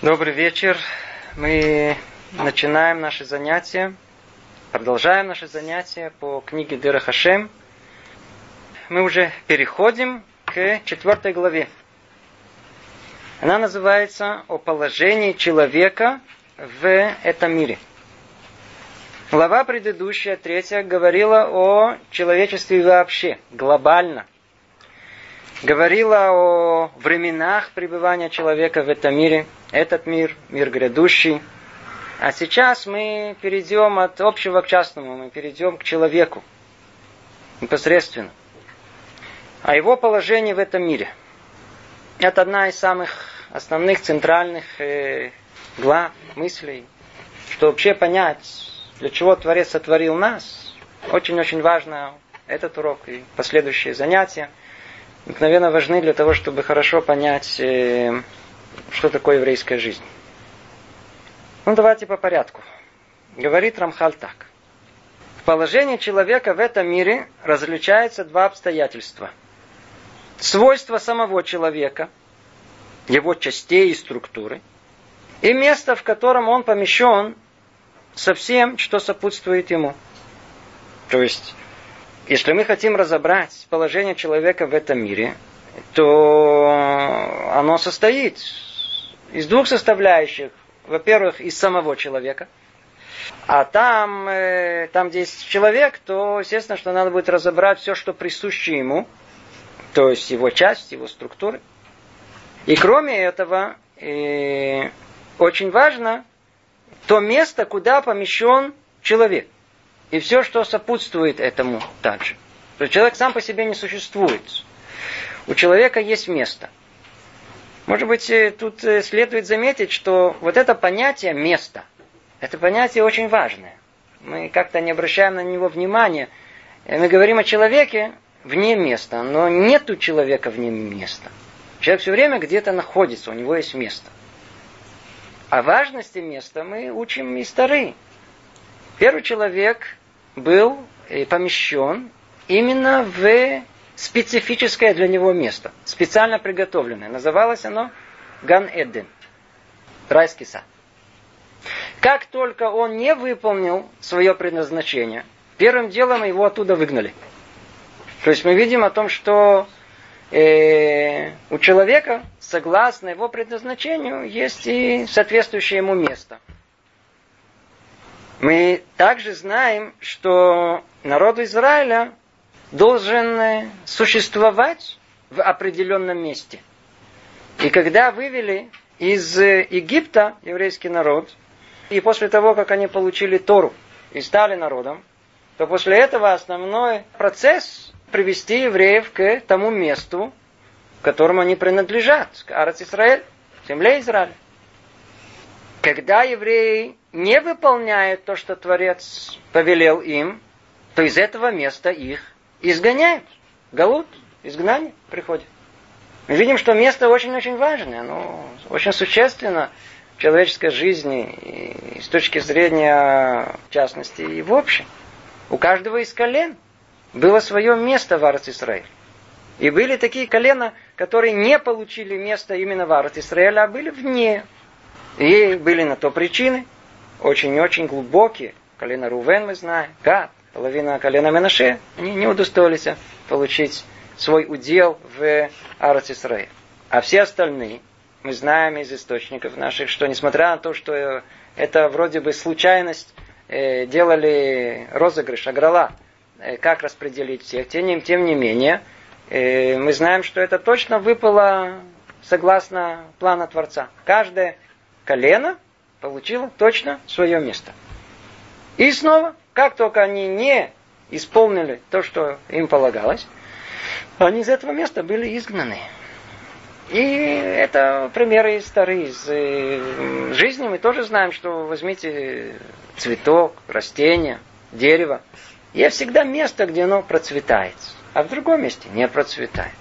Добрый вечер. Мы начинаем наши занятия, продолжаем наши занятия по книге Дыра Хашем. Мы уже переходим к четвертой главе. Она называется «О положении человека в этом мире». Глава предыдущая, третья, говорила о человечестве вообще, глобально – говорила о временах пребывания человека в этом мире. Этот мир, мир грядущий. А сейчас мы перейдем от общего к частному, мы перейдем к человеку непосредственно. А его положение в этом мире. Это одна из самых основных центральных э, глав, мыслей, что вообще понять, для чего Творец сотворил нас. Очень-очень важно этот урок и последующие занятия – мгновенно важны для того, чтобы хорошо понять, э, что такое еврейская жизнь. Ну, давайте по порядку. Говорит Рамхаль так. В положении человека в этом мире различаются два обстоятельства. Свойства самого человека, его частей и структуры, и место, в котором он помещен со всем, что сопутствует ему. То есть если мы хотим разобрать положение человека в этом мире, то оно состоит из двух составляющих. Во-первых, из самого человека. А там, э, там, где есть человек, то, естественно, что надо будет разобрать все, что присуще ему, то есть его часть, его структуры. И кроме этого, э, очень важно то место, куда помещен человек – и все, что сопутствует этому также. То есть человек сам по себе не существует. У человека есть место. Может быть, э, тут э, следует заметить, что вот это понятие места, это понятие очень важное. Мы как-то не обращаем на него внимания. Э, мы говорим о человеке вне места, но нет у человека вне места. Человек все время где-то находится, у него есть место. О важности места мы учим и старые. Первый человек был э, помещен именно в специфическое для него место, специально приготовленное. Называлось оно Ган-Эден, райский сад. Как только он не выполнил свое предназначение, первым делом его оттуда выгнали. То есть мы видим о том, что э, у человека, согласно его предназначению, есть и соответствующее ему место – мы также знаем, что народ Израиля должен существовать в определенном месте. И когда вывели из Египта еврейский народ, и после того, как они получили Тору и стали народом, то после этого основной процесс привести евреев к тому месту, которому они принадлежат, к Арец Израиль, земле Израиля. Когда евреи не выполняют то, что Творец повелел им, то из этого места их изгоняют. Галут, изгнание приходит. Мы видим, что место очень-очень важное, оно очень существенно в человеческой жизни, и с точки зрения, в частности, и в общем. У каждого из колен было свое место в Арц Исраиль. И были такие колена, которые не получили место именно в Арц Исраиля, а были вне. И были на то причины – очень-очень глубокие. Колено Рувен мы знаем, Гад, половина колена Менаше, они не удостоились получить свой удел в Арц Исраиль. А все остальные, мы знаем из источников наших, что несмотря на то, что это вроде бы случайность, э, делали розыгрыш, аграла, э, как распределить всех, тем тем не менее, э, мы знаем, что это точно выпало согласно плана Творца. Каждое колено получила точно свое место. И снова, как только они не исполнили то, что им полагалось, они из этого места были изгнаны. И это примеры старые из э, жизни. Мы тоже знаем, что возьмите цветок, растение, дерево. Есть всегда место, где оно процветает, а в другом месте не процветает.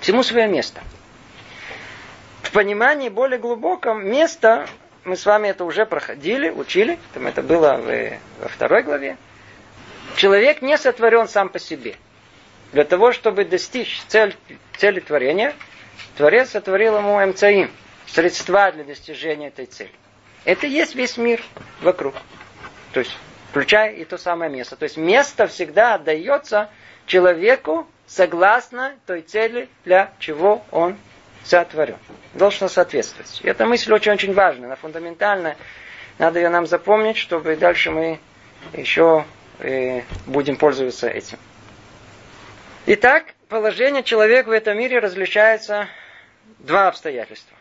Всему свое место. В понимании более глубоком место мы с вами это уже проходили, учили, там это было в, во второй главе. Человек не сотворен сам по себе. Для того, чтобы достичь цель, цели творения, Творец сотворил ему МЦИ, средства для достижения этой цели. Это есть весь мир вокруг. То есть, включая и то самое место. То есть, место всегда отдается человеку согласно той цели, для чего он сотворен. Должно соответствовать. И эта мысль очень-очень важна, она фундаментальная. Надо ее нам запомнить, чтобы дальше мы еще э, будем пользоваться этим. Итак, положение человека в этом мире различается два обстоятельства.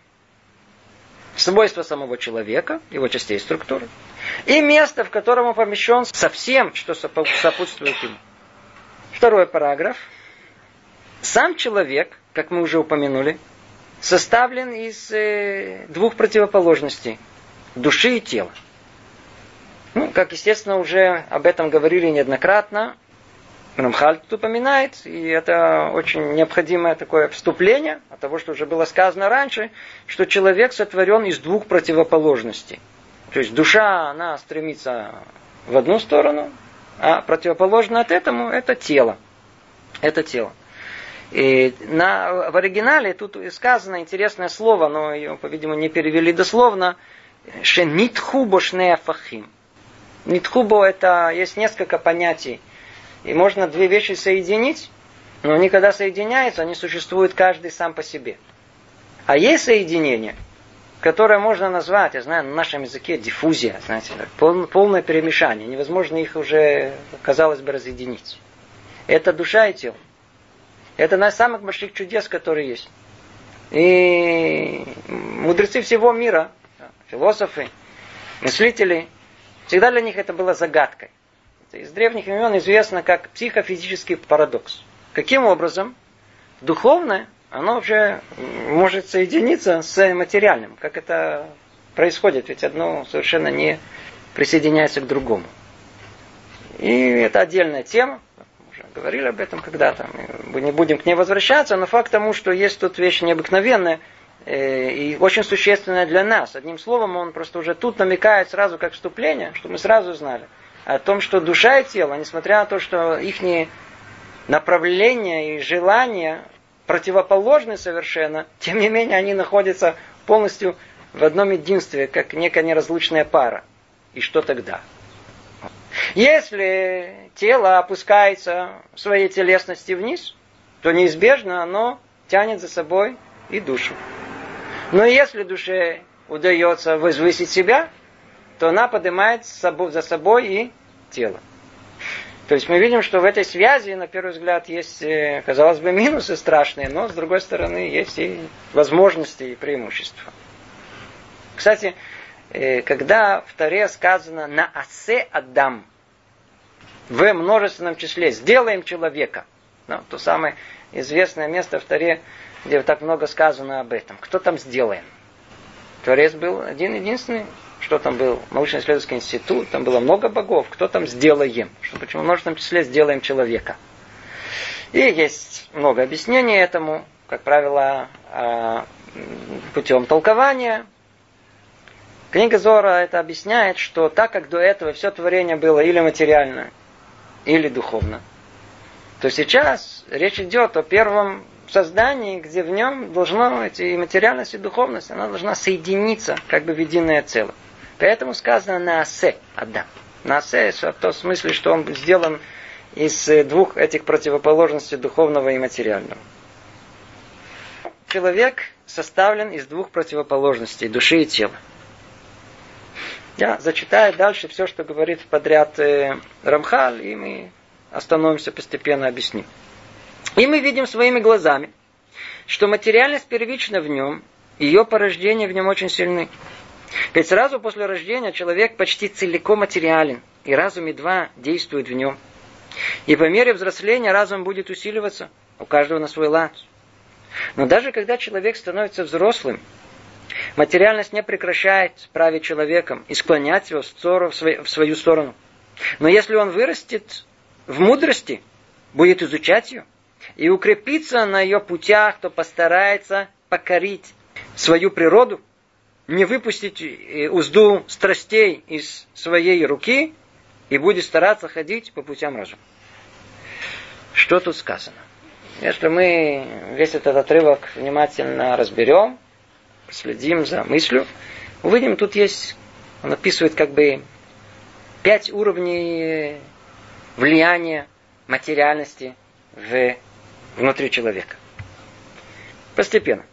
Свойства самого человека, его частей структуры, и место, в котором он помещен со всем, что сопутствует ему. Второй параграф. Сам человек, как мы уже упомянули, составлен из э, двух противоположностей – души и тела. Ну, как, естественно, уже об этом говорили неоднократно, Рамхаль тут упоминает, и это очень необходимое такое вступление от того, что уже было сказано раньше, что человек сотворен из двух противоположностей. То есть душа, она стремится в одну сторону, а противоположно от этому это тело. Это тело. И на, в оригинале тут сказано интересное слово, но ее, по-видимому, не перевели дословно, что нитхубо шнеафахим. Нитхубо это есть несколько понятий. И можно две вещи соединить, но они когда соединяются, они существуют каждый сам по себе. А есть соединение, которое можно назвать, я знаю, на нашем языке диффузия, знаете, пол, полное перемешание. Невозможно их уже, казалось бы, разъединить. Это душа и тело. Это одна из самых больших чудес, которые есть. И мудрецы всего мира, философы, мыслители, всегда для них это было загадкой. Из древних времен известно как психофизический парадокс. Каким образом духовное, оно вообще может соединиться с материальным. Как это происходит, ведь одно совершенно не присоединяется к другому. И это отдельная тема говорили об этом когда-то, мы не будем к ней возвращаться, но факт тому, что есть тут вещь необыкновенная э, и очень существенная для нас. Одним словом, он просто уже тут намекает сразу как вступление, что мы сразу знали о том, что душа и тело, несмотря на то, что их направления и желания противоположны совершенно, тем не менее они находятся полностью в одном единстве, как некая неразлучная пара. И что тогда? Если тело опускается в своей телесности вниз, то неизбежно оно тянет за собой и душу. Но если душе удается возвысить себя, то она поднимает за собой и тело. То есть мы видим, что в этой связи, на первый взгляд, есть, э, казалось бы, минусы страшные, но с другой стороны есть и возможности и преимущества. Кстати, э, когда в Таре сказано «на асе Адам», в множественном числе. Сделаем человека. Ну, то самое известное место в Таре, где так много сказано об этом. Кто там сделаем? Творец был один единственный. Что там был? Научно-исследовательский институт. Там было много богов. Кто там сделаем? Что, почему в множественном числе сделаем человека? И есть много объяснений этому. Как правило, а, путем толкования. Книга Зора это объясняет, что так как до этого все творение было или материально, или духовно, то сейчас речь идет о первом создании, где в нем должно эти материальность и духовность, она должна соединиться как бы в единое целое. Поэтому сказано на асе Адам. На асе в том смысле, что он сделан из двух этих противоположностей духовного и материального. Человек составлен из двух противоположностей души и тела. Я зачитаю дальше все, что говорит подряд э, Рамхаль, и мы остановимся постепенно, объясним. И мы видим своими глазами, что материальность первична в нем, ее порождение в нем очень сильны. Ведь сразу после рождения человек почти целиком материален, и разум едва действует в нем. И по мере взросления разум будет усиливаться, у каждого на свой лад. Но даже когда человек становится взрослым, Материальность не прекращает править человеком и склонять его в свою сторону. Но если он вырастет в мудрости, будет изучать ее и укрепиться на ее путях, то постарается покорить свою природу, не выпустить э, узду страстей из своей руки и будет стараться ходить по путям разума. Что тут сказано? Если мы весь этот отрывок внимательно разберем, следим за мыслью, увидим, тут есть, он описывает как бы пять уровней влияния материальности в, внутри человека. Постепенно.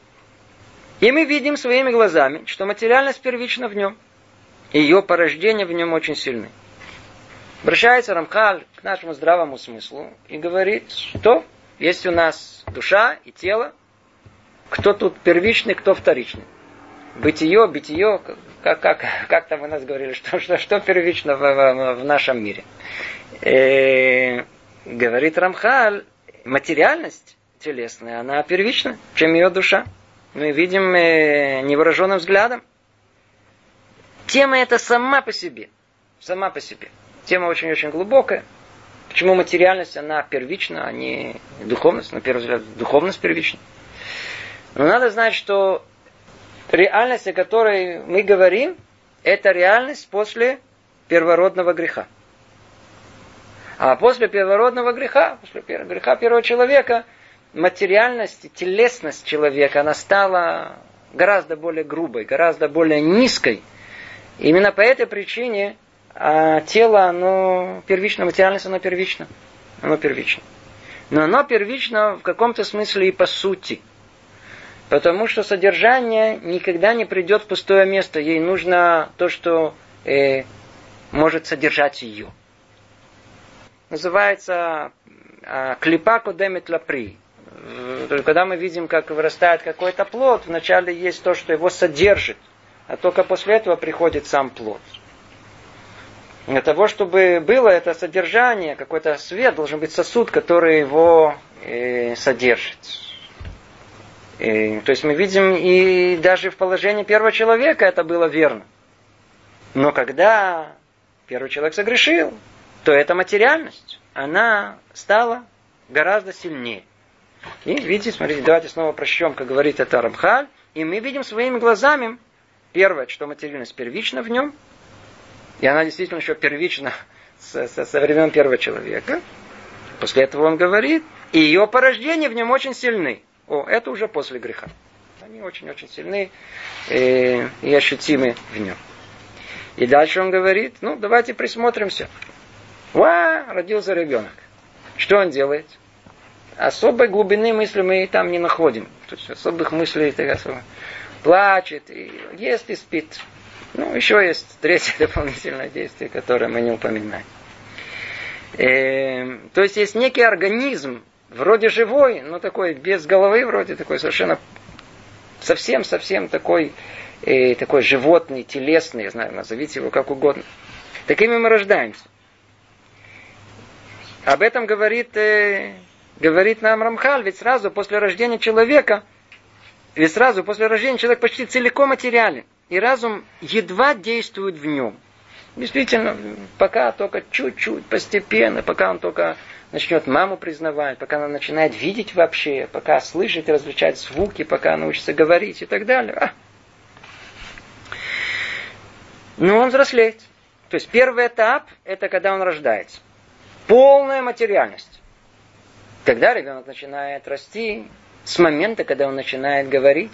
И мы видим своими глазами, что материальность первична в нем. И ее порождение в нем очень сильны. Обращается Рамхаль к нашему здравому смыслу и говорит, что есть у нас душа и тело, кто тут первичный, кто вторичный. Бытие, битие, как, как, как там у нас говорили, что, что, что первично в, в, в нашем мире. Э, говорит Рамхаль, материальность телесная, она первична, чем ее душа. Мы видим э, невооруженным взглядом. Тема эта сама по себе. Сама по себе. Тема очень-очень глубокая. Почему материальность, она первична, а не духовность? На первый взгляд, духовность первична. Но надо знать, что реальность, о которой мы говорим, это реальность после первородного греха. А после первородного греха, после греха первого человека, материальность, телесность человека, она стала гораздо более грубой, гораздо более низкой. Именно по этой причине а тело, оно первично, материальность, оно первично. Оно первично. Но оно первично в каком-то смысле и по сути. Потому что содержание никогда не придет в пустое место. Ей нужно то, что э, может содержать ее. Называется э, клипа кодемит лапри. Когда мы видим, как вырастает какой-то плод, вначале есть то, что его содержит, а только после этого приходит сам плод. Для того, чтобы было это содержание, какой-то свет, должен быть сосуд, который его э, содержит. И, то есть мы видим, и даже в положении первого человека это было верно. Но когда первый человек согрешил, то эта материальность, она стала гораздо сильнее. И видите, смотрите, давайте снова прочтем, как говорит это Рамхаль. И мы видим своими глазами, первое, что материальность первична в нем, и она действительно еще первична со, со, со времен первого человека. После этого он говорит, и ее порождения в нем очень сильны. О, это уже после греха. Они очень-очень сильны э, и ощутимы в нем. И дальше он говорит, ну, давайте присмотримся. Ва, родился ребенок. Что он делает? Особой глубины мысли мы там не находим. То есть особых мыслей так особо. Плачет, и ест и спит. Ну, еще есть третье дополнительное действие, которое мы не упоминаем. Э, то есть есть некий организм, вроде живой, но такой без головы, вроде такой совершенно совсем-совсем такой, э, такой животный, телесный, я знаю, назовите его как угодно. Такими мы рождаемся. Об этом говорит, э, говорит нам Рамхаль, ведь сразу после рождения человека, ведь сразу после рождения человек почти целиком материален и разум едва действует в нем. Действительно, пока только чуть-чуть, постепенно, пока он только начнет маму признавать, пока она начинает видеть вообще, пока слышит и различает звуки, пока научится говорить и так далее. А. Но он взрослеет. То есть первый этап – это когда он рождается. Полная материальность. Когда ребенок начинает расти, с момента, когда он начинает говорить,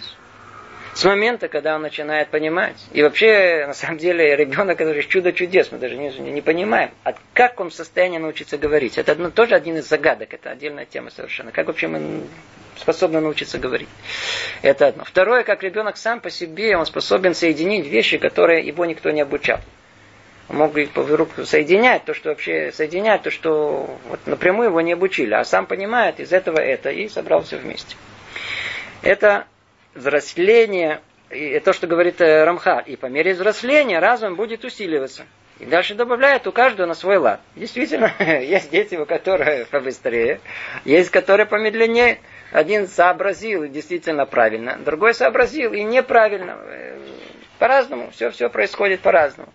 с момента, когда он начинает понимать. И вообще, на самом деле, ребенок же чудо чудес, мы даже не, не понимаем. А как он в состоянии научиться говорить? Это одно, тоже один из загадок, это отдельная тема совершенно. Как вообще мы способны научиться говорить? Это одно. Второе, как ребенок сам по себе, он способен соединить вещи, которые его никто не обучал. Он мог вдруг соединять то, что вообще соединять, то, что вот напрямую его не обучили, а сам понимает из этого это и собрался вместе. Это взросление, и то, что говорит э, Рамха, и по мере взросления разум будет усиливаться. И дальше добавляет у каждого на свой лад. Действительно, есть дети, у которых побыстрее, есть которые помедленнее. Один сообразил действительно правильно, другой сообразил и неправильно. Э, по-разному, все, все происходит по-разному.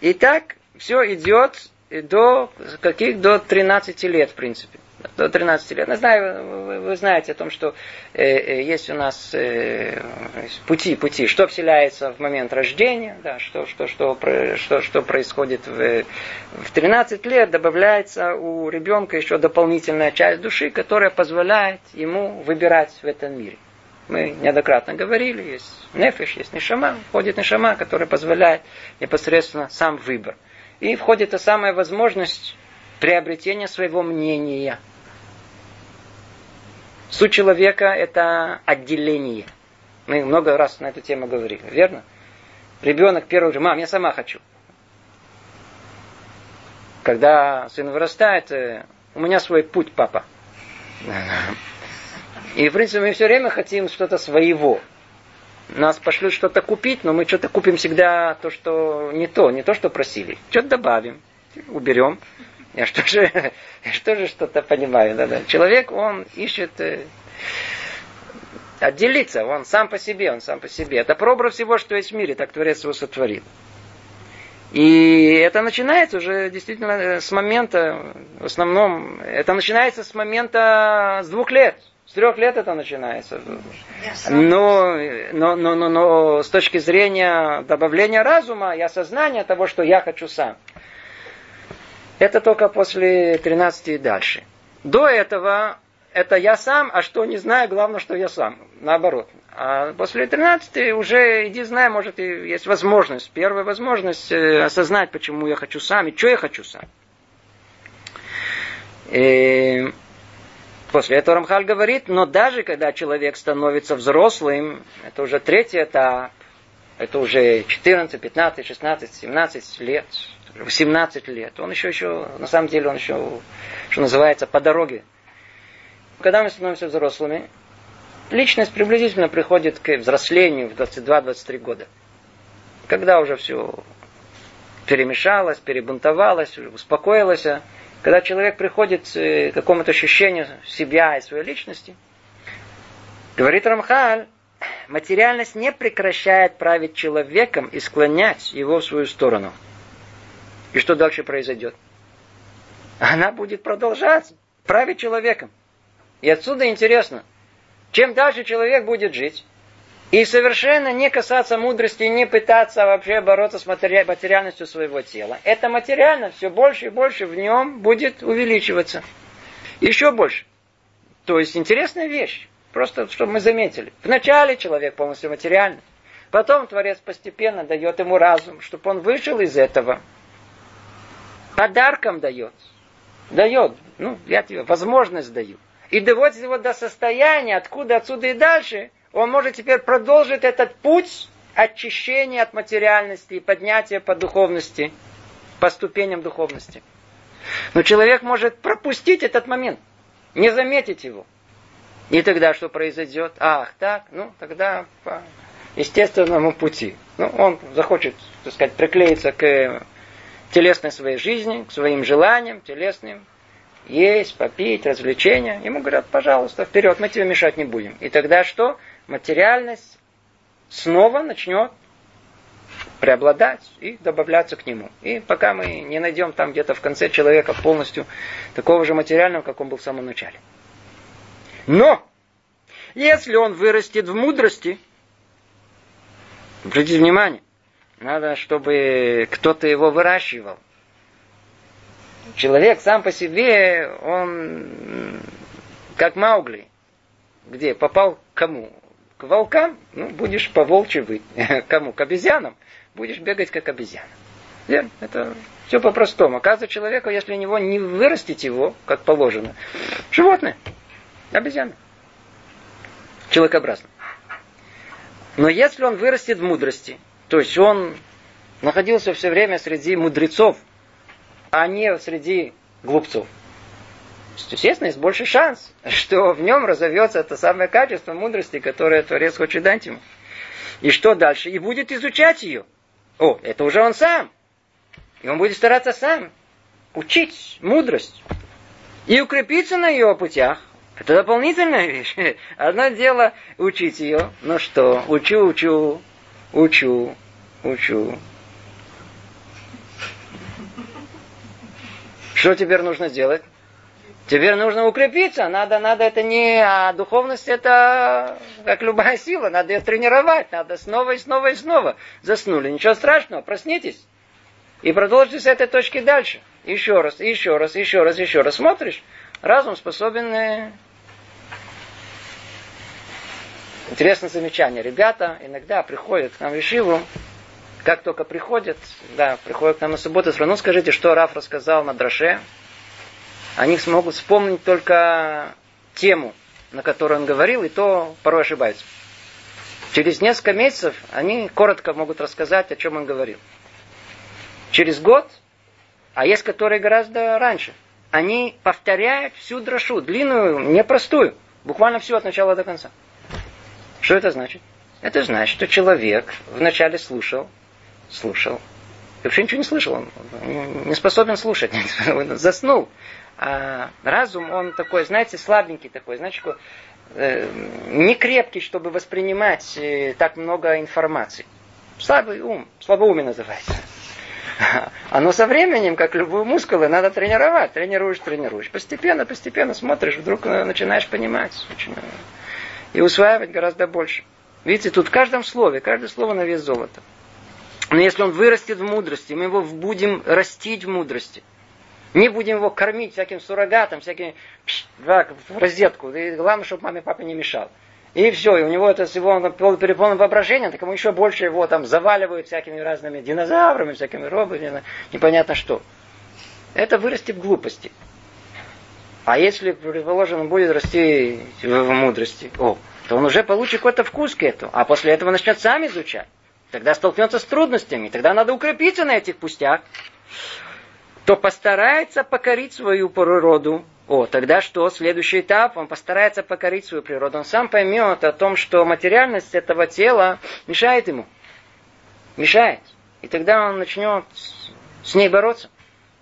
И так все идет до каких? До 13 лет, в принципе до 13 лет. Я знаю, вы, вы знаете о том, что э, э, есть у нас э, пути, пути, что вселяется в момент рождения, да, что, что, что, что, что происходит в, в 13 лет, добавляется у ребенка еще дополнительная часть души, которая позволяет ему выбирать в этом мире. мы неоднократно говорили, есть нефиш, есть нишама, входит нишама, которая позволяет непосредственно сам выбор. И входит та самая возможность приобретения своего мнения. Суть человека – это отделение. Мы много раз на эту тему говорили, верно? Ребенок первый говорит, мам, я сама хочу. Когда сын вырастает, э, у меня свой путь, папа. И, в принципе, мы все время хотим что-то своего. Нас пошлют что-то купить, но мы что-то купим всегда то, что не то, не то, что просили. Что-то добавим, уберем. Я что же, что же что-то понимаю. Да, да. Человек, он ищет э, отделиться, он сам по себе, он сам по себе. Это прообраз всего, что есть в мире, так Творец его сотворил. И это начинается уже действительно э, с момента, в основном, это начинается с момента с двух лет. С трех лет это начинается. Но, но, но, но, но с точки зрения добавления разума и осознания того, что я хочу сам. Это только после 13 и дальше. До этого это я сам, а что не знаю, главное, что я сам. Наоборот. А после 13 уже иди знай, может, и есть возможность, первая возможность э, осознать, почему я хочу сам и что я хочу сам. И после этого Рамхаль говорит, но даже когда человек становится взрослым, это уже третий этап, это уже 14, 15, 16, 17 лет, 18 лет, он еще, еще, на самом деле, он еще, что называется, по дороге. Когда мы становимся взрослыми, личность приблизительно приходит к взрослению в 22-23 года. Когда уже все перемешалось, перебунтовалось, успокоилось, когда человек приходит к какому-то ощущению себя и своей личности, говорит Рамхаль, материальность не прекращает править человеком и склонять его в свою сторону. И что дальше произойдет? Она будет продолжать править человеком. И отсюда интересно, чем дальше человек будет жить, и совершенно не касаться мудрости, не пытаться вообще бороться с матери... материальностью своего тела. Это материально все больше и больше в нем будет увеличиваться. Еще больше. То есть интересная вещь. Просто чтобы мы заметили. Вначале человек полностью материальный. Потом Творец постепенно дает ему разум, чтобы он вышел из этого. Подарком дает. Дает. Ну, я тебе возможность даю и доводит его до состояния, откуда отсюда и дальше, он может теперь продолжить этот путь очищения от материальности и поднятия по духовности, по ступеням духовности. Но человек может пропустить этот момент, не заметить его. И тогда что произойдет? Ах, так, ну тогда по естественному пути. Ну, он захочет, так сказать, приклеиться к телесной своей жизни, к своим желаниям телесным, есть, попить, развлечения. Ему говорят, пожалуйста, вперед, мы тебе мешать не будем. И тогда что? Материальность снова начнет преобладать и добавляться к нему. И пока мы не найдем там где-то в конце человека полностью такого же материального, как он был в самом начале. Но, если он вырастет в мудрости, обратите внимание, надо, чтобы кто-то его выращивал. Человек сам по себе, он как Маугли. Где? Попал к кому? К волкам? Ну, будешь по волчьи быть. Кому? К обезьянам? Будешь бегать как обезьяна. Верно? Это все по-простому. Оказывается, человеку, если у него не вырастить его, как положено, животное, обезьяна. Человекообразно. Но если он вырастет в мудрости, то есть он находился все время среди мудрецов, а не среди глупцов. Естественно, есть больше шанс, что в нем разовьется это самое качество мудрости, которое Творец хочет дать ему. И что дальше? И будет изучать ее. О, это уже он сам. И он будет стараться сам учить мудрость. И укрепиться на ее путях. Это дополнительная вещь. Одно дело учить ее. Ну что, учу, учу, учу, учу. Что теперь нужно сделать? Теперь нужно укрепиться. Надо, надо это не... А духовность это как любая сила. Надо ее тренировать. Надо снова и снова и снова. Заснули. Ничего страшного. Проснитесь. И продолжите с этой точки дальше. Еще раз, еще раз, еще раз, еще раз. Смотришь. Разум способен э, интересное замечание. Ребята иногда приходят к нам в Ешиву, как только приходят, да, приходят к нам на субботу, ну скажите, что Раф рассказал на Драше, они смогут вспомнить только тему, на которую он говорил, и то порой ошибаются. Через несколько месяцев они коротко могут рассказать, о чем он говорил. Через год, а есть которые гораздо раньше, они повторяют всю дрошу, длинную, непростую, буквально всю от начала до конца. Что это значит? Это значит, что человек вначале слушал, слушал, и вообще ничего не слышал, он не способен слушать, заснул. А разум, он такой, знаете, слабенький такой, такой, э, не крепкий, чтобы воспринимать э, так много информации. Слабый ум, слабоумие называется. Оно со временем, как любые мускулы, надо тренировать. Тренируешь, тренируешь. Постепенно, постепенно смотришь, вдруг э, начинаешь понимать. Э, и усваивать гораздо больше. Видите, тут в каждом слове, каждое слово на вес золота. Но если он вырастет в мудрости, мы его будем растить в мудрости. Не будем его кормить всяким суррогатом, всяким да, в розетку. И главное, чтобы маме и папе не мешал. И все, и у него это всего он переполнен воображением, так ему еще больше его там заваливают всякими разными динозаврами, всякими роботами, непонятно что. Это вырастет в глупости. А если, предположим, он будет расти в мудрости, о, то он уже получит какой-то вкус к этому. А после этого начнет сам изучать. Тогда столкнется с трудностями. Тогда надо укрепиться на этих пустях то постарается покорить свою природу. О, тогда что? Следующий этап, он постарается покорить свою природу. Он сам поймет о том, что материальность этого тела мешает ему. Мешает. И тогда он начнет с ней бороться.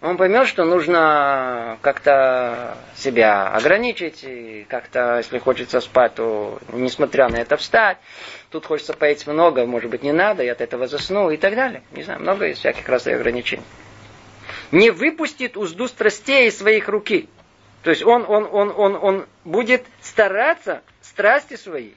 Он поймет, что нужно как-то себя ограничить, и как-то, если хочется спать, то, несмотря на это, встать. Тут хочется поесть много, может быть, не надо, я от этого засну и так далее. Не знаю, много из всяких разных ограничений не выпустит узду страстей из своих руки. То есть он, он, он, он, он будет стараться, страсти свои,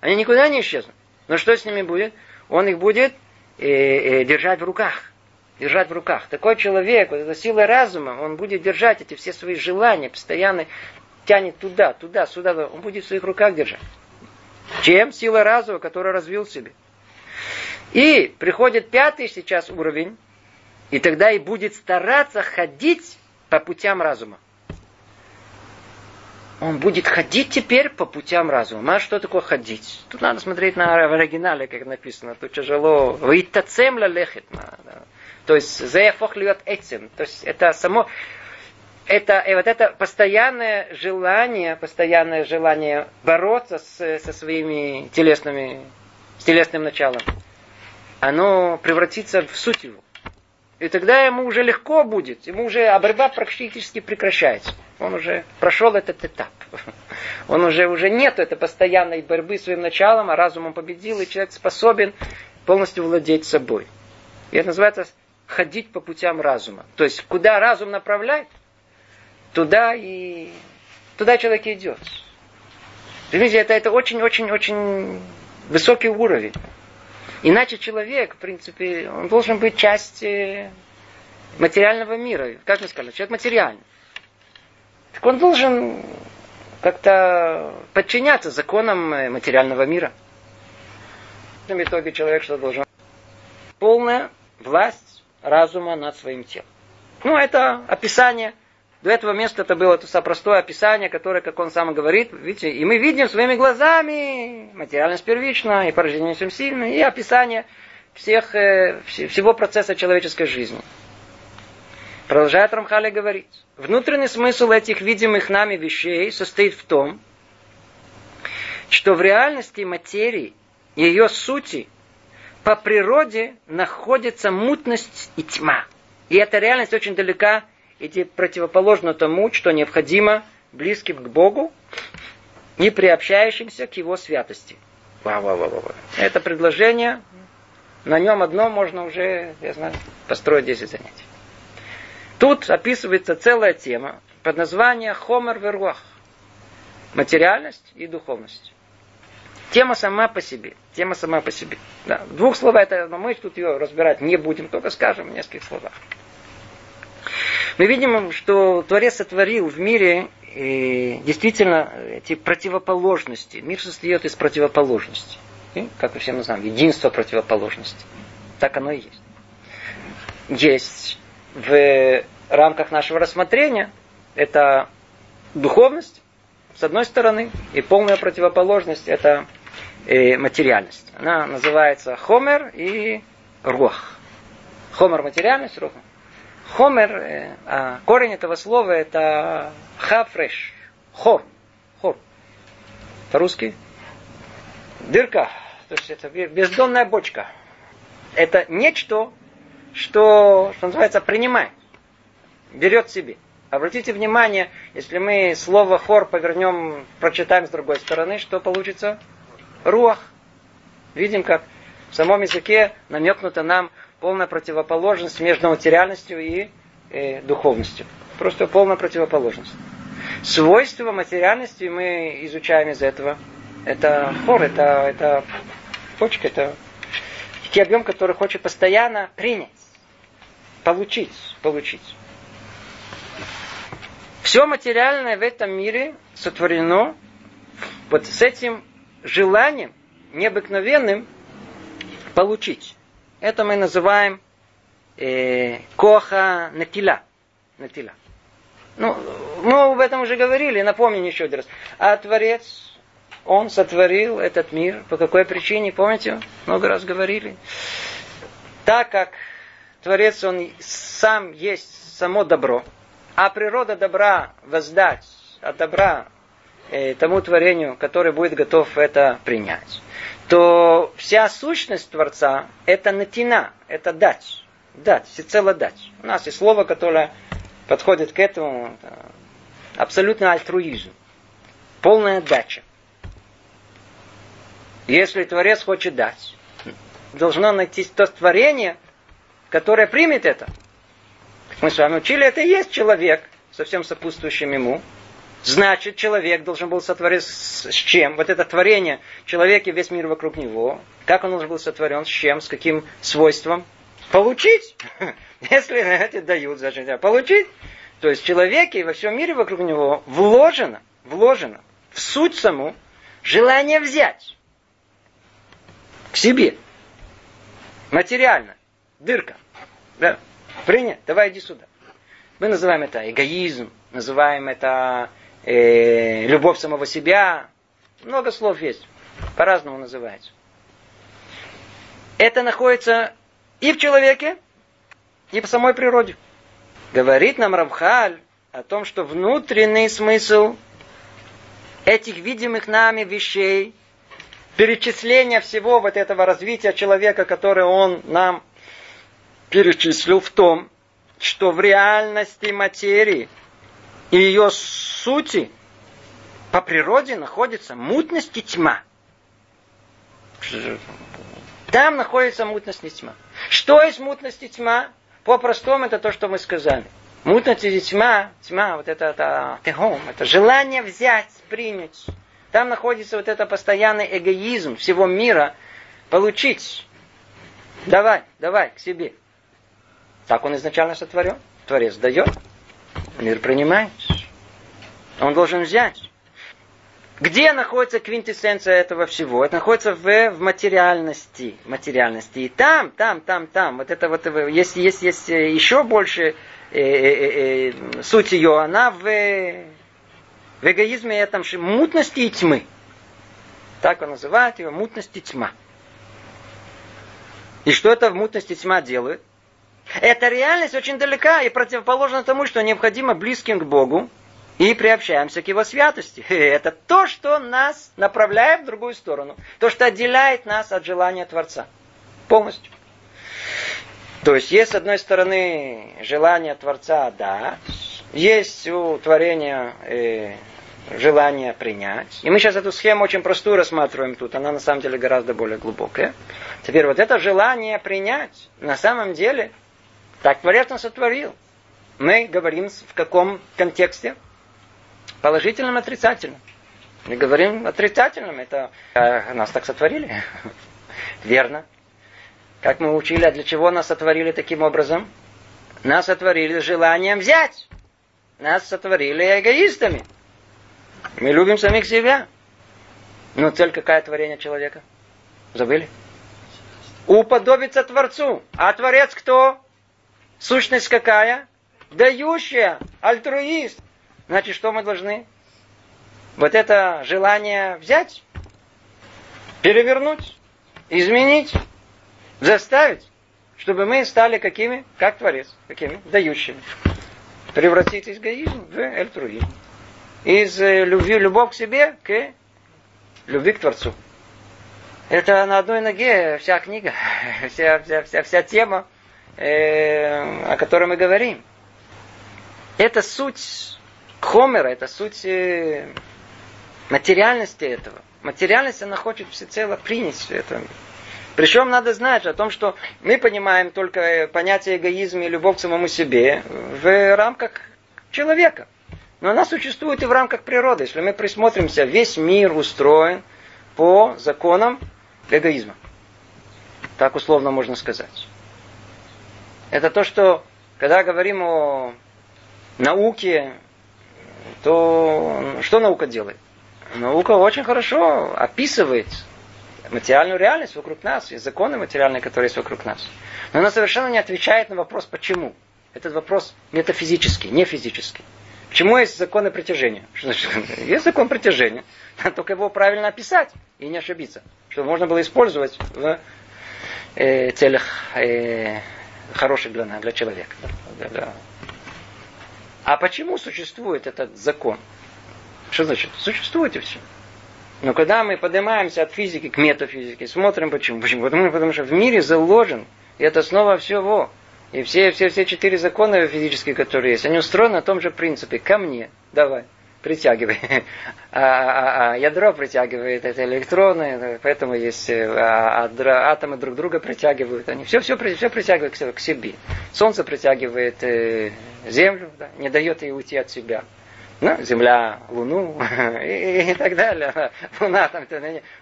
они никуда не исчезнут. Но что с ними будет? Он их будет э, э, держать в руках. Держать в руках. Такой человек, вот эта сила разума, он будет держать эти все свои желания, постоянно тянет туда, туда, сюда, он будет в своих руках держать. Чем? Сила разума, которую развил в себе. И приходит пятый сейчас уровень, и тогда и будет стараться ходить по путям разума. Он будет ходить теперь по путям разума. А что такое ходить? Тут надо смотреть на в оригинале, как написано. Тут тяжело. Ваитацем лехет. То есть, заефох льет этим. То есть, это само... Это, и вот это постоянное желание, постоянное желание бороться с, со своими телесными, с телесным началом, оно превратится в суть его. И тогда ему уже легко будет, ему уже а борьба практически прекращается. Он уже прошел этот этап. Он уже, уже нет этой постоянной борьбы своим началом, а разумом победил, и человек способен полностью владеть собой. И это называется ходить по путям разума. То есть, куда разум направляет, туда и туда человек идет. Видите, это, это очень-очень-очень высокий уровень. Иначе человек, в принципе, он должен быть частью материального мира. Как мы сказали, человек материальный. Так он должен как-то подчиняться законам материального мира. В итоге человек что должен? Полная власть разума над своим телом. Ну, это описание до этого места это было то простое описание, которое, как он сам говорит, видите, и мы видим своими глазами, материальность первична, и порождение всем сильно, и описание всех, э, всего процесса человеческой жизни. Продолжает Рамхали говорить. Внутренний смысл этих видимых нами вещей состоит в том, что в реальности материи, ее сути, по природе находится мутность и тьма. И эта реальность очень далека эти противоположно тому, что необходимо близким к Богу и приобщающимся к Его святости. Ва -ва -ва -ва. Это предложение, на нем одно можно уже, я знаю, построить 10 занятий. Тут описывается целая тема под названием Хомер Веруах. Материальность и духовность. Тема сама по себе. Тема сама по себе. Да. Двух словах это, но мы тут ее разбирать не будем, только скажем в нескольких словах. Мы видим, что Творец сотворил в мире и, действительно эти противоположности. Мир состоит из противоположностей. И, как мы все мы знаем, единство противоположностей. Так оно и есть. Есть в рамках нашего рассмотрения это духовность, с одной стороны, и полная противоположность это э, материальность. Она называется хомер и рух. Хомер материальность, рух. Хомер, э, а корень этого слова это хафреш, хор, хор. По-русски дырка, то есть это бездонная бочка. Это нечто, что, что называется, принимает, берет себе. Обратите внимание, если мы слово хор повернем, прочитаем с другой стороны, что получится? Руах. Видим, как в самом языке намекнута нам полная противоположность между материальностью и э, духовностью. Просто полная противоположность. Свойства материальности мы изучаем из этого. Это хор, это, это почка, это те объем, который хочет постоянно принять, получить, получить. Все материальное в этом мире сотворено вот с этим желанием необыкновенным получить. Это мы называем э, коха натила. натила. Ну, мы об этом уже говорили, напомню еще один раз. А Творец, Он сотворил этот мир. По какой причине, помните? Много раз говорили. Так как Творец, Он сам есть само добро, а природа добра воздать от добра тому творению, который будет готов это принять то вся сущность Творца – это натина, это дать. Дать, всецело дать. У нас есть слово, которое подходит к этому. Абсолютно альтруизм. Полная дача. Если Творец хочет дать, должно найти то творение, которое примет это. Мы с вами учили, это и есть человек, совсем сопутствующим ему. Значит, человек должен был сотворить с чем? Вот это творение, человек и весь мир вокруг него. Как он должен был сотворен? С чем? С каким свойством? Получить. Если это дают, зачем получить? То есть человек и во всем мире вокруг него вложено, вложено в суть саму желание взять к себе. Материально. Дырка. Да. Принять. Давай иди сюда. Мы называем это эгоизм, называем это э, любовь самого себя. Много слов есть. По-разному называется. Это находится и в человеке, и в самой природе. Говорит нам Равхаль о том, что внутренний смысл этих видимых нами вещей, перечисления всего вот этого развития человека, которое он нам перечислил в том, что в реальности материи и ее сути по природе находится мутность и тьма. Там находится мутность и тьма. Что есть мутность и тьма? По-простому это то, что мы сказали. Мутность и тьма, тьма, вот это, это тегом, это желание взять, принять. Там находится вот это постоянный эгоизм всего мира, получить. Давай, давай, к себе. Так он изначально сотворен. Творец дает, мир принимает. Он должен взять. Где находится квинтэссенция этого всего? Это находится в, в материальности. материальности. И там, там, там, там. Вот это вот, есть, есть, есть еще больше э, э, э, суть ее, она в, в эгоизме этом мутности и тьмы. Так он называет его мутность и тьма. И что это в мутности тьма делает? Эта реальность очень далека и противоположна тому, что необходимо близким к Богу, и приобщаемся к Его святости. Это то, что нас направляет в другую сторону. То, что отделяет нас от желания Творца. Полностью. То есть есть, с одной стороны, желание Творца да, есть у творения э, желание принять. И мы сейчас эту схему очень простую рассматриваем тут. Она на самом деле гораздо более глубокая. Теперь вот это желание принять, на самом деле, так Творец нас сотворил. Мы говорим в каком контексте? Положительном, отрицательном. Мы говорим отрицательном. Это э, нас так сотворили. Верно. Как мы учили, а для чего нас сотворили таким образом? Нас сотворили с желанием взять. Нас сотворили эгоистами. Мы любим самих себя. Но цель какая творение человека? Забыли? Уподобиться Творцу. А Творец кто? Сущность какая? Дающая. Альтруист. Значит, что мы должны? Вот это желание взять, перевернуть, изменить, заставить, чтобы мы стали какими? Как Творец. Какими? Дающими. Превратить эгоизм в альтруизм. Из э, любви, любовь к себе к любви к Творцу. Это на одной ноге вся книга, вся, вся, вся, вся тема, э, о которой мы говорим. Это суть Хомера, это суть э, материальности этого. Материальность, она хочет всецело принять все это. Причем надо знать о том, что мы понимаем только понятие эгоизма и любовь к самому себе в рамках человека. Но она существует и в рамках природы. Если мы присмотримся, весь мир устроен по законам эгоизма. Так условно можно сказать. Это то, что, когда говорим о науке, то что наука делает? Наука очень хорошо описывает материальную реальность вокруг нас и законы материальные, которые есть вокруг нас. Но она совершенно не отвечает на вопрос «почему?». Этот вопрос метафизический, не физический. Почему есть законы притяжения? Есть закон притяжения. Надо только его правильно описать и не ошибиться. Чтобы можно было использовать в э, целях э, хороших для, для человека. А почему существует этот закон? Что значит? Существует и все. Но когда мы поднимаемся от физики к метафизике, смотрим почему. Почему? Потому, потому что в мире заложен, и это основа всего. И все, все, все четыре закона физические, которые есть, они устроены на том же принципе. Ко мне, давай, притягивай. А, а, а ядро притягивает это электроны, поэтому есть э, а, а, атомы друг друга притягивают. Они все, все, все притягивают к себе. Солнце притягивает э, Землю, да, не дает ей уйти от себя ну, Земля, Луну и, и так далее. Луна там,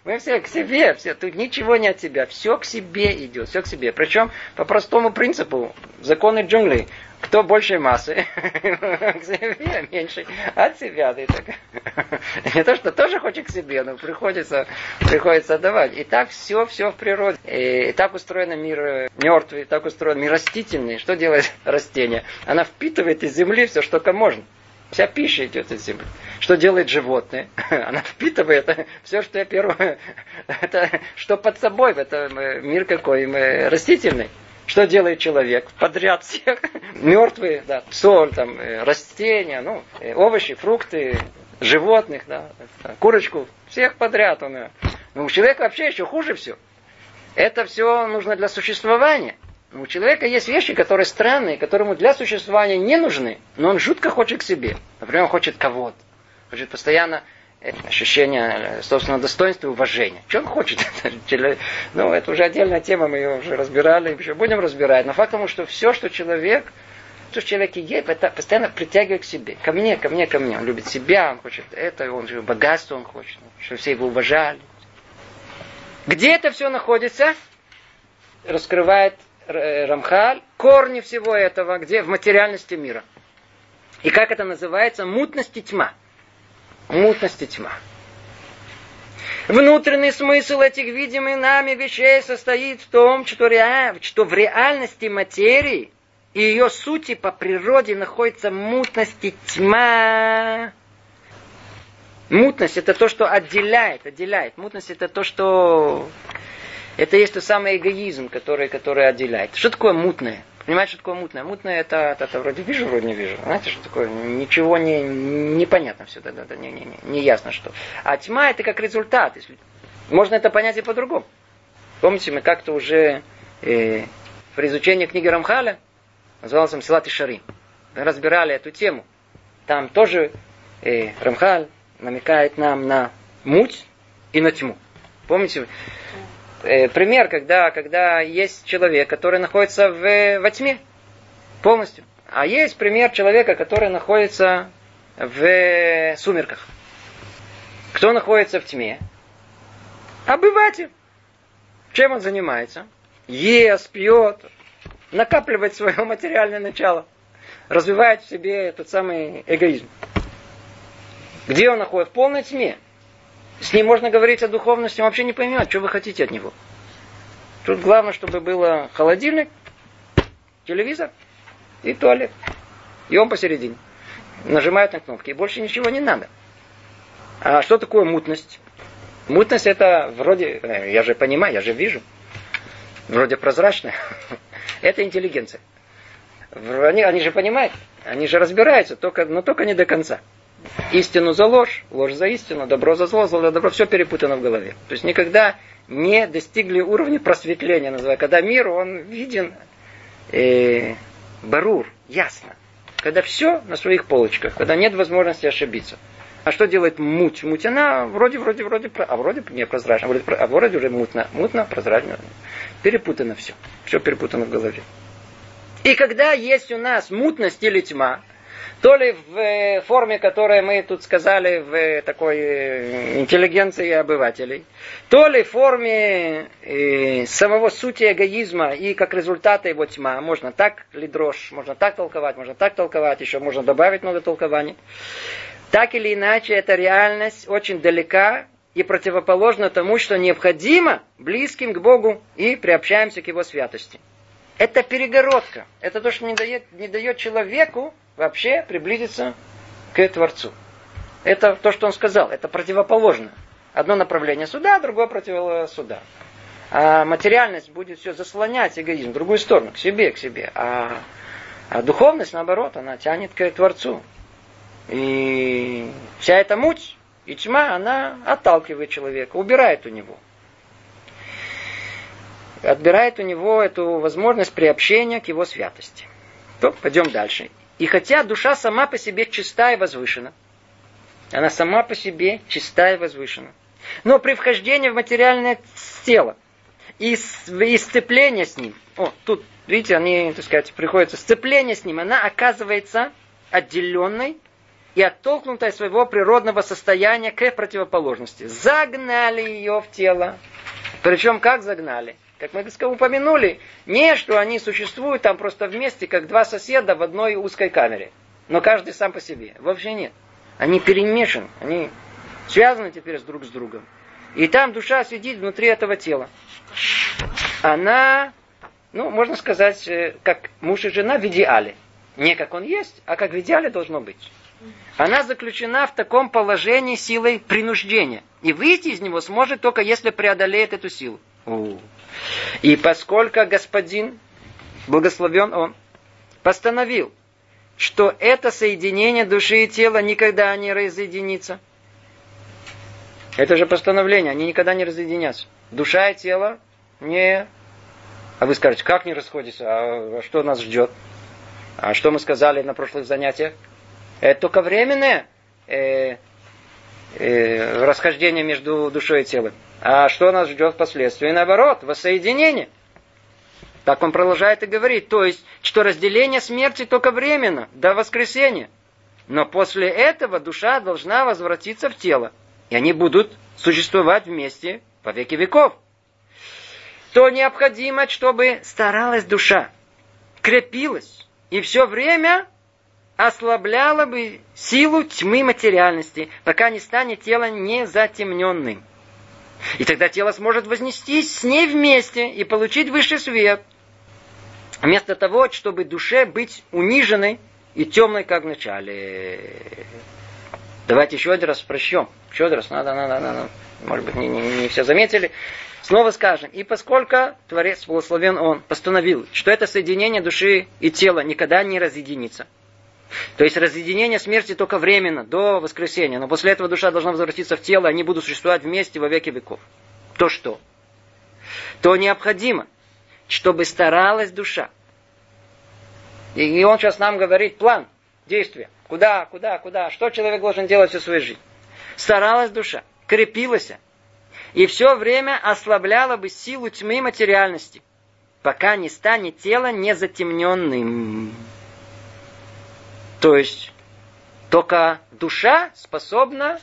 мы все к себе, все, тут ничего не от тебя, все к себе идет, все к себе. Причем по простому принципу, законы джунглей, кто больше массы, к себе меньше, от себя. Ты так. Не то, что тоже хочет к себе, но приходится, приходится давать. И так все, все в природе. И так устроен мир мертвый, так устроен мир растительный. Что делает растение? Она впитывает из земли все, что только можно. Вся пища идет из земли. Что делает животное? Она впитывает все, что я первое, это что под собой, это мир какой, растительный. Что делает человек? Подряд всех. Мертвые, да, соль, там, э, растения, ну, э, овощи, фрукты, животных, да, курочку, всех подряд. Он, ну, у человека вообще еще хуже все. Это все нужно для существования. У человека есть вещи, которые странные, которые для существования не нужны, но он жутко хочет к себе. Например, он хочет кого-то. Хочет постоянно э, ощущение собственного достоинства и уважения. Что он хочет? ну, это уже отдельная тема, мы ее уже разбирали, еще будем разбирать. Но факт тому, что все, что человек, то, что человек есть, постоянно притягивает к себе. Ко мне, ко мне, ко мне. Он любит себя, он хочет это, он же богатство он хочет, чтобы все его уважали. Где это все находится? Раскрывает Э, Рамхаль, корни всего этого, где в материальности мира. И как это называется? Мутность и тьма. Мутность и тьма. Внутренний смысл этих видимых нами вещей состоит в том, что, ре... что в реальности материи и ее сути по природе находится мутность и тьма. Мутность это то, что отделяет, отделяет. Мутность это то, что это есть тот самый эгоизм, который, который отделяет. Что такое мутное? Понимаете, что такое мутное? Мутное это, это, это вроде вижу, вроде не вижу. Знаете, что такое? Ничего не непонятно все, да, да, да, не, не, не, не ясно что. А тьма это как результат. Если... Можно это понять и по-другому. Помните, мы как-то уже э, при изучении книги Рамхаля, назывался Мсилат и Шари, разбирали эту тему. Там тоже э, Рамхаль намекает нам на муть и на тьму. Помните, пример, когда, когда есть человек, который находится в, во тьме полностью. А есть пример человека, который находится в сумерках. Кто находится в тьме? Обыватель. Чем он занимается? Ест, пьет, накапливает свое материальное начало, развивает в себе тот самый эгоизм. Где он находится? В полной тьме. С ним можно говорить о духовности, он вообще не поймет, что вы хотите от него. Тут главное, чтобы было холодильник, телевизор и туалет. И он посередине. Нажимает на кнопки. И больше ничего не надо. А что такое мутность? Мутность это вроде, э, я же понимаю, я же вижу. Вроде прозрачная. это интеллигенция. Они, они же понимают, они же разбираются, только, но только не до конца. Истину за ложь, ложь за истину, добро за зло, зло за добро, все перепутано в голове. То есть никогда не достигли уровня просветления, называю, когда мир, он виден, э, барур, ясно. Когда все на своих полочках, когда нет возможности ошибиться. А что делает муть? Муть, она вроде, вроде, вроде, а вроде не прозрачно, вроде, а вроде уже мутно, мутно, прозрачно. Перепутано все. Все перепутано в голове. И когда есть у нас мутность или тьма, то ли в э, форме, которую мы тут сказали, в э, такой э, интеллигенции обывателей, то ли в форме самого сути эгоизма и как результата его тьма. Можно так ли дрожь, можно так толковать, можно так толковать, еще можно добавить много толкований. Так или иначе, эта реальность очень далека и противоположна тому, что необходимо близким к Богу и приобщаемся к Его святости. Это перегородка. Это то, что не дает, не дает человеку вообще приблизиться к Творцу. Это то, что он сказал. Это противоположно. Одно направление сюда, другое против сюда. А материальность будет все заслонять эгоизм в другую сторону, к себе, к себе. А, а духовность, наоборот, она тянет к Творцу. И вся эта муть и тьма, она отталкивает человека, убирает у него отбирает у него эту возможность приобщения к его святости. То, пойдем дальше. И хотя душа сама по себе чиста и возвышена, она сама по себе чиста и возвышена, но при вхождении в материальное тело и, и сцепление с ним, о, тут, видите, они, так сказать, приходится, сцепление с ним, она оказывается отделенной и оттолкнутой от своего природного состояния к противоположности. Загнали ее в тело. Причем как загнали? Как мы упомянули, не что они существуют там просто вместе, как два соседа в одной узкой камере. Но каждый сам по себе. Вообще нет. Они перемешаны, они связаны теперь с друг с другом. И там душа сидит внутри этого тела. Она, ну, можно сказать, э, как муж и жена в идеале. Не как он есть, а как в идеале должно быть. Она заключена в таком положении силой принуждения. И выйти из него сможет только если преодолеет эту силу. И поскольку господин, благословен он, постановил, что это соединение души и тела никогда не разъединится. Это же постановление, они никогда не разъединятся. Душа и тело не... А вы скажете, как не расходятся? А что нас ждет? А что мы сказали на прошлых занятиях? Это только временное э, э, расхождение между душой и телом. А что нас ждет впоследствии? Наоборот, воссоединение. Так он продолжает и говорит. То есть, что разделение смерти только временно, до воскресения. Но после этого душа должна возвратиться в тело. И они будут существовать вместе по веки веков. То необходимо, чтобы старалась душа, крепилась и все время ослабляла бы силу тьмы материальности, пока не станет тело незатемненным. И тогда тело сможет вознестись с ней вместе и получить высший свет. Вместо того, чтобы душе быть униженной и темной, как в начале. Давайте еще один раз прощем. Еще один раз, надо, надо, надо. Может быть, не, не, не все заметили. Снова скажем, и поскольку Творец, благословен Он, постановил, что это соединение души и тела никогда не разъединится, то есть разъединение смерти только временно, до воскресения. Но после этого душа должна возвратиться в тело, они будут существовать вместе во веки веков. То что? То необходимо, чтобы старалась душа. И он сейчас нам говорит план, действия. Куда, куда, куда, что человек должен делать всю свою жизнь. Старалась душа, крепилась, и все время ослабляла бы силу тьмы материальности, пока не станет тело незатемненным. То есть только душа способна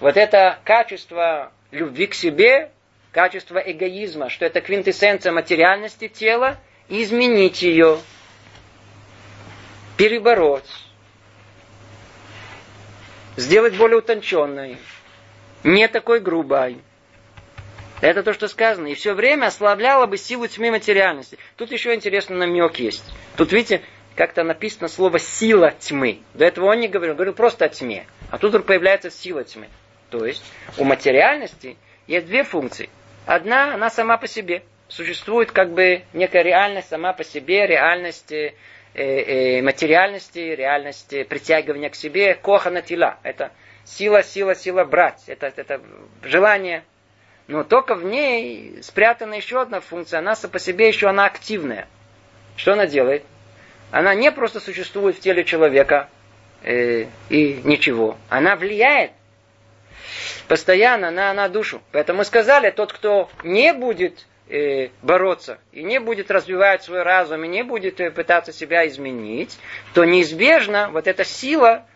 вот это качество любви к себе, качество эгоизма, что это квинтэссенция материальности тела, изменить ее, перебороть. сделать более утонченной, не такой грубой. Это то, что сказано. И все время ослабляла бы силу тьмы материальности. Тут еще интересный намек есть. Тут, видите, как-то написано слово «сила тьмы». До этого он не говорил, он говорил просто о тьме. А тут вдруг появляется сила тьмы. То есть у материальности есть две функции. Одна, она сама по себе. Существует как бы некая реальность сама по себе, реальность э, э, материальности, реальность притягивания к себе, коха на тела. Это сила, сила, сила брать. Это, это желание. Но только в ней спрятана еще одна функция. Она по себе еще она активная. Что она делает? Она не просто существует в теле человека э, и ничего. Она влияет постоянно на, на душу. Поэтому мы сказали, тот, кто не будет э, бороться и не будет развивать свой разум и не будет э, пытаться себя изменить, то неизбежно вот эта сила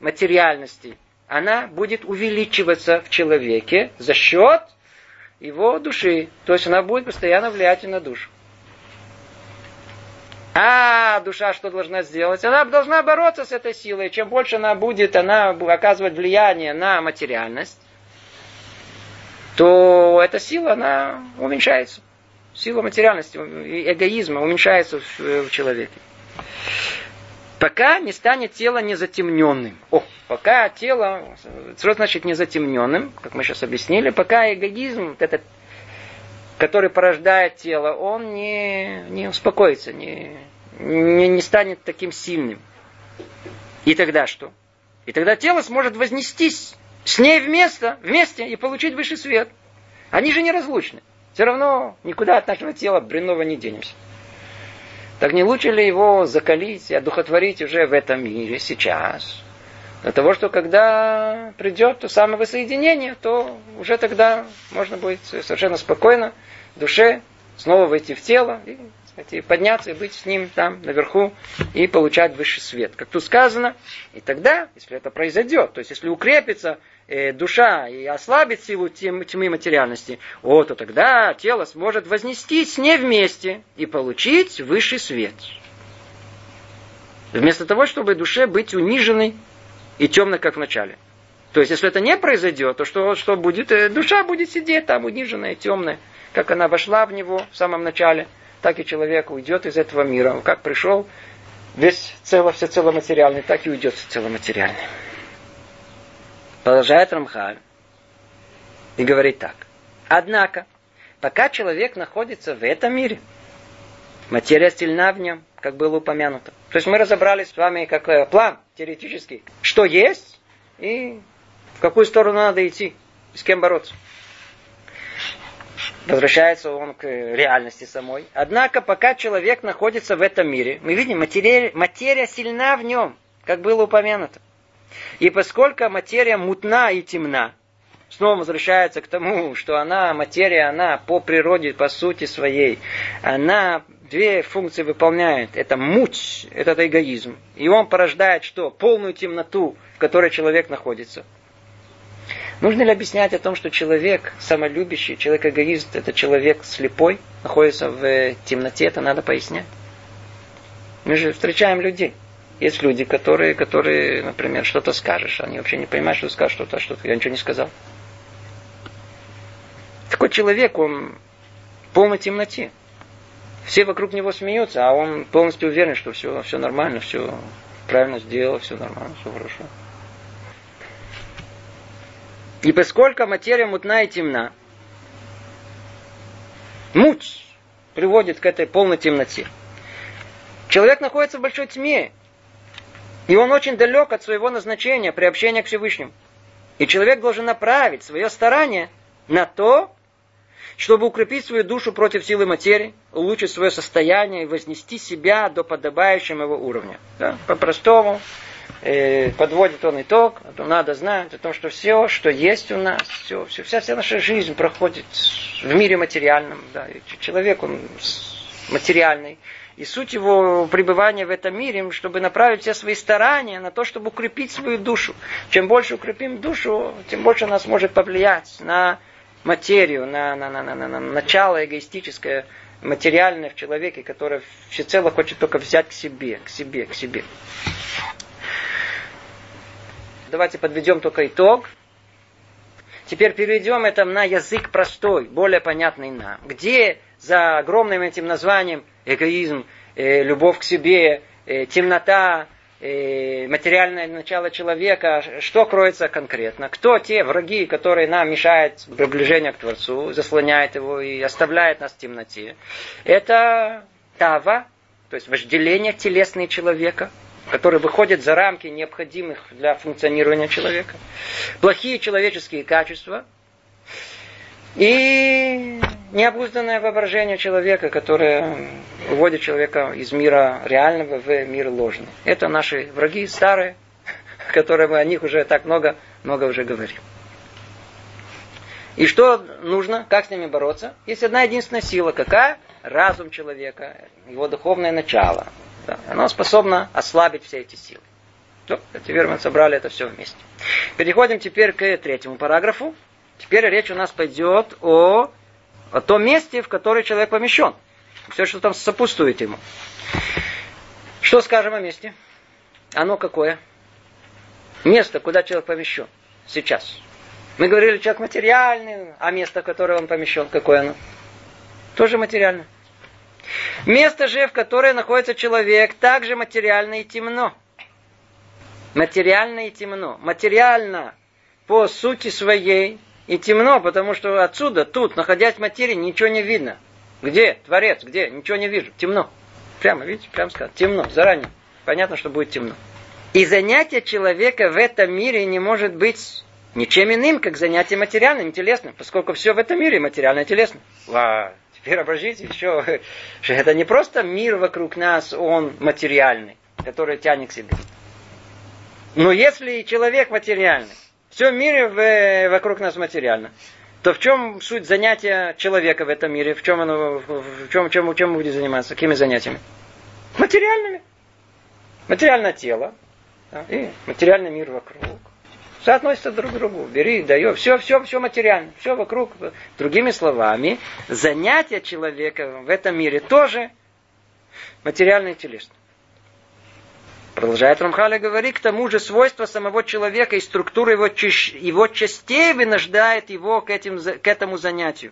материальности, она будет увеличиваться в человеке за счет его души. То есть она будет постоянно влиять на душу. А душа что должна сделать? Она должна бороться с этой силой. Чем больше она будет, она оказывать влияние на материальность, то эта сила, она уменьшается. Сила материальности, эгоизма уменьшается в, в человеке. Пока не станет тело незатемненным. О, пока тело, что значит незатемненным, как мы сейчас объяснили, пока эгоизм, этот, который порождает тело, он не, не успокоится, не, не, не станет таким сильным. И тогда что? И тогда тело сможет вознестись с ней вместе, вместе и получить высший свет. Они же неразлучны. Все равно никуда от нашего тела бренного не денемся. Так не лучше ли его закалить и одухотворить уже в этом мире сейчас? Для того, что когда придет то самое воссоединение, то уже тогда можно будет совершенно спокойно в душе снова войти в тело и и подняться и быть с ним там наверху и получать высший свет. Как тут сказано, и тогда, если это произойдет, то есть если укрепится э, душа и ослабит силу тьмы материальности, о, то тогда тело сможет вознестись не вместе и получить высший свет. Вместо того, чтобы душе быть униженной и темной, как в начале. То есть, если это не произойдет, то что, что будет? Э, душа будет сидеть там униженная, темная, как она вошла в него в самом начале – так и человек уйдет из этого мира. Как пришел, весь цело, все цело материальный, так и уйдет все цело материальный. Продолжает Рамхаль и говорит так. Однако, пока человек находится в этом мире, материя сильна в нем, как было упомянуто. То есть мы разобрались с вами как э, план теоретический, что есть и в какую сторону надо идти, с кем бороться возвращается он к реальности самой. Однако, пока человек находится в этом мире, мы видим, материя, материя сильна в нем, как было упомянуто. И поскольку материя мутна и темна, снова возвращается к тому, что она, материя, она по природе, по сути своей, она две функции выполняет. Это муть, это эгоизм. И он порождает что? Полную темноту, в которой человек находится. Нужно ли объяснять о том, что человек самолюбящий, человек эгоист, это человек слепой, находится в э, темноте, это надо пояснять. Мы же встречаем людей. Есть люди, которые, которые, например, что-то скажешь, они вообще не понимают, что ты скажешь что-то, что-то. Я ничего не сказал. Такой человек, он в полной темноте. Все вокруг него смеются, а он полностью уверен, что все, все нормально, все правильно сделал, все нормально, все хорошо. И поскольку материя мутна и темна, муть приводит к этой полной темноте. Человек находится в большой тьме, и он очень далек от своего назначения, приобщения к Всевышнему. И человек должен направить свое старание на то, чтобы укрепить свою душу против силы материи, улучшить свое состояние и вознести себя до подобающего его уровня. Да? По-простому, э, подводит он итог, надо знать о том, что все, что есть у нас, все, все, вся, вся наша жизнь проходит в мире материальном. Да, человек, он материальный. И суть его пребывания в этом мире, чтобы направить все свои старания на то, чтобы укрепить свою душу. Чем больше укрепим душу, тем больше она сможет повлиять на материю, на, на, на, на, на, на начало эгоистическое, материальное в человеке, которое всецело хочет только взять к себе, к себе, к себе. давайте подведем только итог. Теперь перейдем это на язык простой, более понятный нам. Где за огромным этим названием эгоизм, э, любовь к себе, э, темнота, э, материальное начало человека, что кроется конкретно? Кто те враги, которые нам мешают приближение к Творцу, заслоняют его и оставляют нас в темноте? Это тава, то есть вожделение телесного человека, который выходит за рамки необходимых для функционирования человека. Плохие человеческие качества – и необузданное воображение человека, которое уводит человека из мира реального в мир ложный. Это наши враги старые, которые мы о них уже так много, много уже говорим. И что нужно? Как с ними бороться? Есть одна единственная сила. Какая? Разум человека, его духовное начало. Да. Оно способно ослабить все эти силы. Ну, теперь мы собрали это все вместе. Переходим теперь к третьему параграфу. Теперь речь у нас пойдет о, о том месте, в которое человек помещен. Все, что там сопутствует ему. Что скажем о месте? Оно какое? Место, куда человек помещен сейчас. Мы говорили, человек материальный, а место, в которое он помещен, какое оно? Тоже материально. Место же, в которое находится человек, также материально и темно. Материально и темно. Материально по сути своей и темно, потому что отсюда, тут, находясь в материи, ничего не видно. Где? Творец, где? Ничего не вижу. Темно. Прямо, видите, прямо сказать. Темно, заранее. Понятно, что будет темно. И занятие человека в этом мире не может быть ничем иным, как занятие материальным, телесным, поскольку все в этом мире материально и телесно. Ва, теперь обождите еще, что это не просто мир вокруг нас, он материальный, который тянет к себе. Но если человек материальный, все в мире в, вокруг нас материально. То в чем суть занятия человека в этом мире? В чем оно, в чем, чем, чем будет заниматься? Какими занятиями? Материальными. Материальное тело да, и материальный мир вокруг. Соотносятся друг к другу. Бери, дай, все, все, все материально, все вокруг. Другими словами, занятия человека в этом мире тоже материальное и телесное. Продолжает Рамхаля говорить, к тому же свойства самого человека и структура его, его частей вынуждает его к, этим, к этому занятию.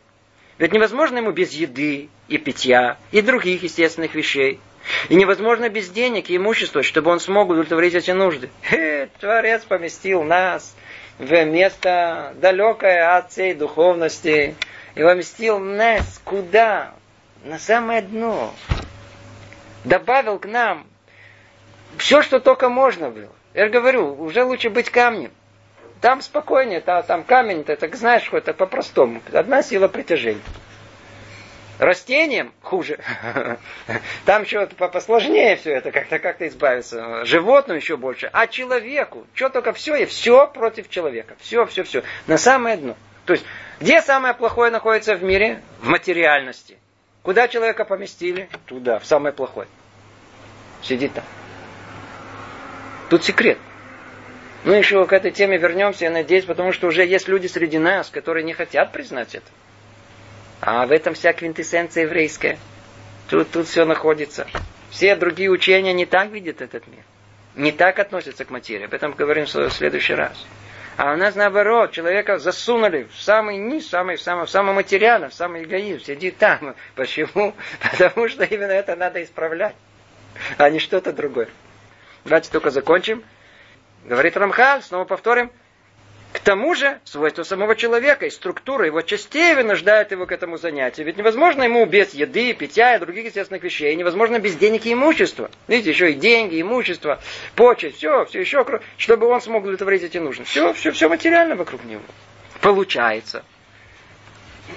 Ведь невозможно ему без еды и питья и других естественных вещей. И невозможно без денег и имущества, чтобы он смог удовлетворить эти нужды. Хе, Творец поместил нас в место далекое от всей духовности. И поместил нас куда? На самое дно. Добавил к нам все, что только можно было. Я говорю, уже лучше быть камнем. Там спокойнее, там, там камень, ты так знаешь, что это по-простому. Одна сила притяжения. Растениям хуже. Там еще посложнее все это, как-то как избавиться. Животным еще больше. А человеку, что только все, и все против человека. Все, все, все. На самое дно. То есть, где самое плохое находится в мире? В материальности. Куда человека поместили? Туда, в самое плохое. Сидит там. Тут секрет. Ну, еще к этой теме вернемся, я надеюсь, потому что уже есть люди среди нас, которые не хотят признать это. А в этом вся квинтэссенция еврейская. Тут, тут все находится. Все другие учения не так видят этот мир. Не так относятся к материи. Об этом говорим в следующий раз. А у нас наоборот, человека засунули в самый низ, самый, в самый, в самый материально, в самый эгоизм. Сидит там. Почему? Потому что именно это надо исправлять, а не что-то другое. Давайте только закончим. Говорит Рамхаль, снова повторим. К тому же, свойства самого человека и структура его частей вынуждают его к этому занятию. Ведь невозможно ему без еды, питья и других естественных вещей. Невозможно без денег и имущества. Видите, еще и деньги, имущество, почесть, все, все еще, чтобы он смог удовлетворить эти нужды. Все, все, все материально вокруг него. Получается.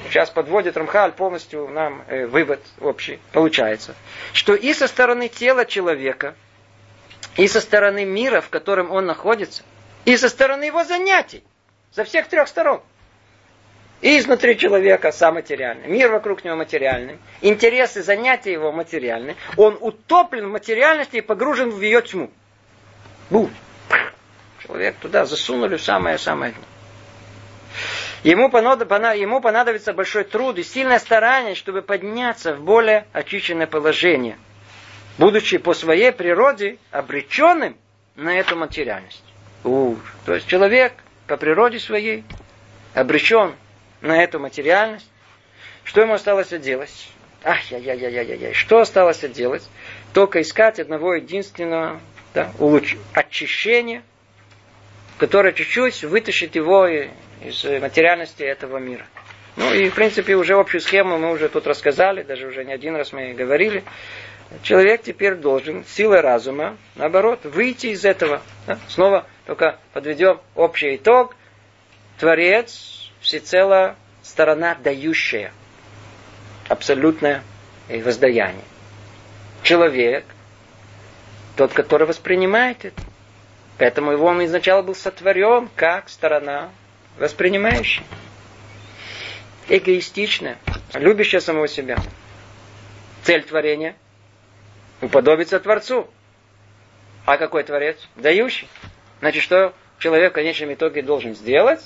Сейчас подводит Рамхаль полностью нам э, вывод общий. Получается, что и со стороны тела человека – и со стороны мира, в котором он находится, и со стороны его занятий, со всех трех сторон. И изнутри человека сам материальный, мир вокруг него материальный, интересы, занятия его материальны. Он утоплен в материальности и погружен в ее тьму. Бу. Человек туда засунули самое-самое. Ему, ему понадобится большой труд и сильное старание, чтобы подняться в более очищенное положение – будучи по своей природе обреченным на эту материальность. У, то есть человек по природе своей обречен на эту материальность. Что ему осталось делать? Ах, я, я, я, я, я, я. Что осталось делать? Только искать одного единственного да, улуч... очищения, которое чуть-чуть вытащит его из материальности этого мира. Ну и, в принципе, уже общую схему мы уже тут рассказали, даже уже не один раз мы говорили. Человек теперь должен силой разума, наоборот, выйти из этого. Да? Снова только подведем общий итог. Творец всецело сторона дающая. Абсолютное воздаяние. Человек, тот, который воспринимает это. Поэтому его он изначально был сотворен как сторона воспринимающая эгоистичная, любящая самого себя. Цель творения – уподобиться Творцу. А какой Творец? Дающий. Значит, что человек в конечном итоге должен сделать?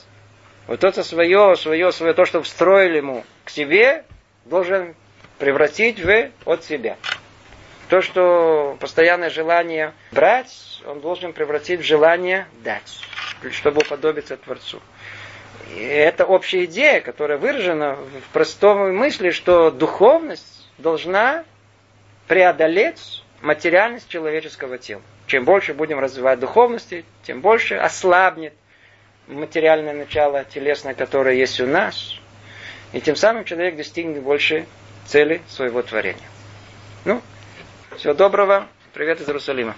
Вот это свое, свое, свое, то, что встроили ему к себе, должен превратить в от себя. То, что постоянное желание брать, он должен превратить в желание дать, чтобы уподобиться Творцу это общая идея, которая выражена в простом мысли, что духовность должна преодолеть материальность человеческого тела. Чем больше будем развивать духовности, тем больше ослабнет материальное начало телесное, которое есть у нас. И тем самым человек достигнет больше цели своего творения. Ну, всего доброго. Привет из Иерусалима.